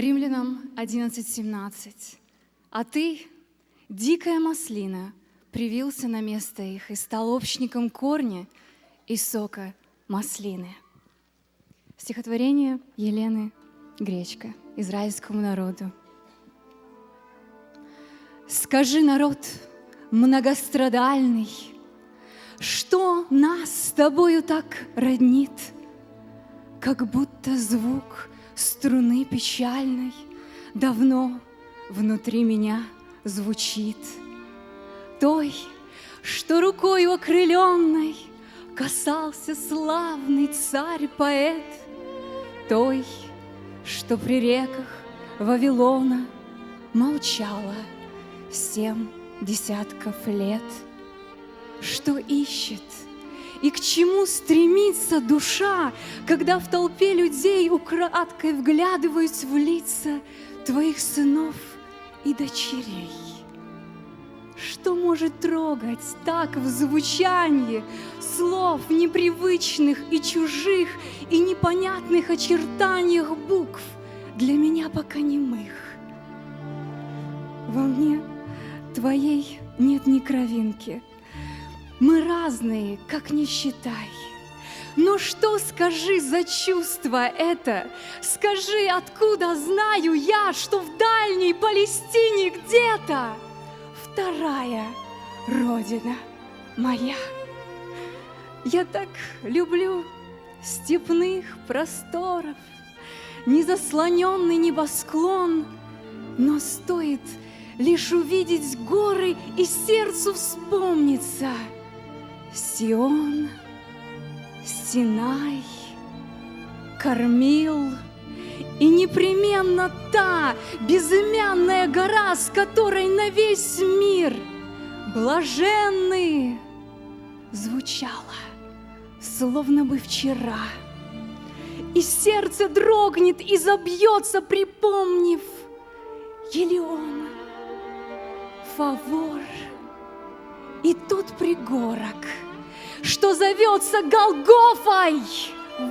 Римлянам 11.17. А ты, дикая маслина, привился на место их и стал общником корня и сока маслины. Стихотворение Елены Гречка израильскому народу. Скажи, народ многострадальный, Что нас с тобою так роднит, Как будто звук струны печальной Давно внутри меня звучит. Той, что рукой окрыленной Касался славный царь-поэт, Той, что при реках Вавилона Молчала семь десятков лет, Что ищет и к чему стремится душа, Когда в толпе людей украдкой Вглядываюсь в лица Твоих сынов и дочерей. Что может трогать так в звучании слов непривычных и чужих и непонятных очертаниях букв для меня пока немых? Во мне твоей нет ни кровинки. Мы разные, как не считай. Но что, скажи, за чувство это? Скажи, откуда знаю я, что в дальней Палестине где-то вторая родина моя? Я так люблю степных просторов, Незаслоненный небосклон, Но стоит лишь увидеть горы И сердцу вспомнится Сион — Синай, кормил, и непременно та безымянная гора, с которой на весь мир блаженный звучала, словно бы вчера. И сердце дрогнет и забьется, припомнив Елеон, Фавор и тот пригорок — что зовется Голгофой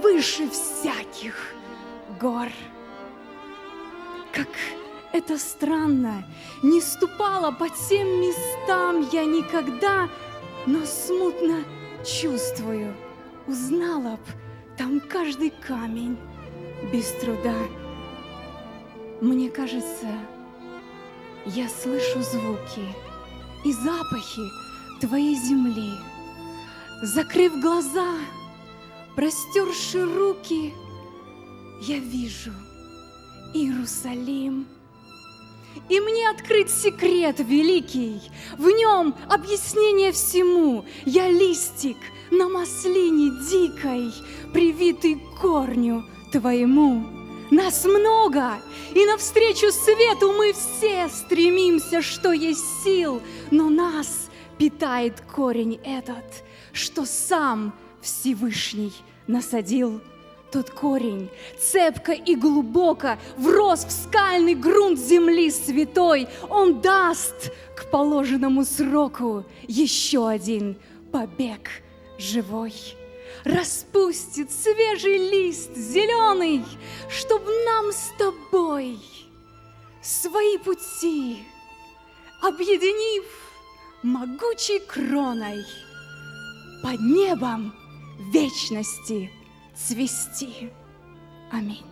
выше всяких гор. Как это странно, не ступала по тем местам я никогда, но смутно чувствую, узнала б там каждый камень без труда. Мне кажется, я слышу звуки и запахи твоей земли. Закрыв глаза, простерши руки, я вижу Иерусалим. И мне открыт секрет великий, в нем объяснение всему. Я листик на маслине дикой, привитый корню твоему. Нас много, и навстречу свету мы все стремимся, что есть сил, но нас питает корень этот, что сам Всевышний насадил. Тот корень цепко и глубоко врос в скальный грунт земли святой. Он даст к положенному сроку еще один побег живой. Распустит свежий лист зеленый, чтоб нам с тобой свои пути, объединив, могучей кроной под небом вечности цвести. Аминь.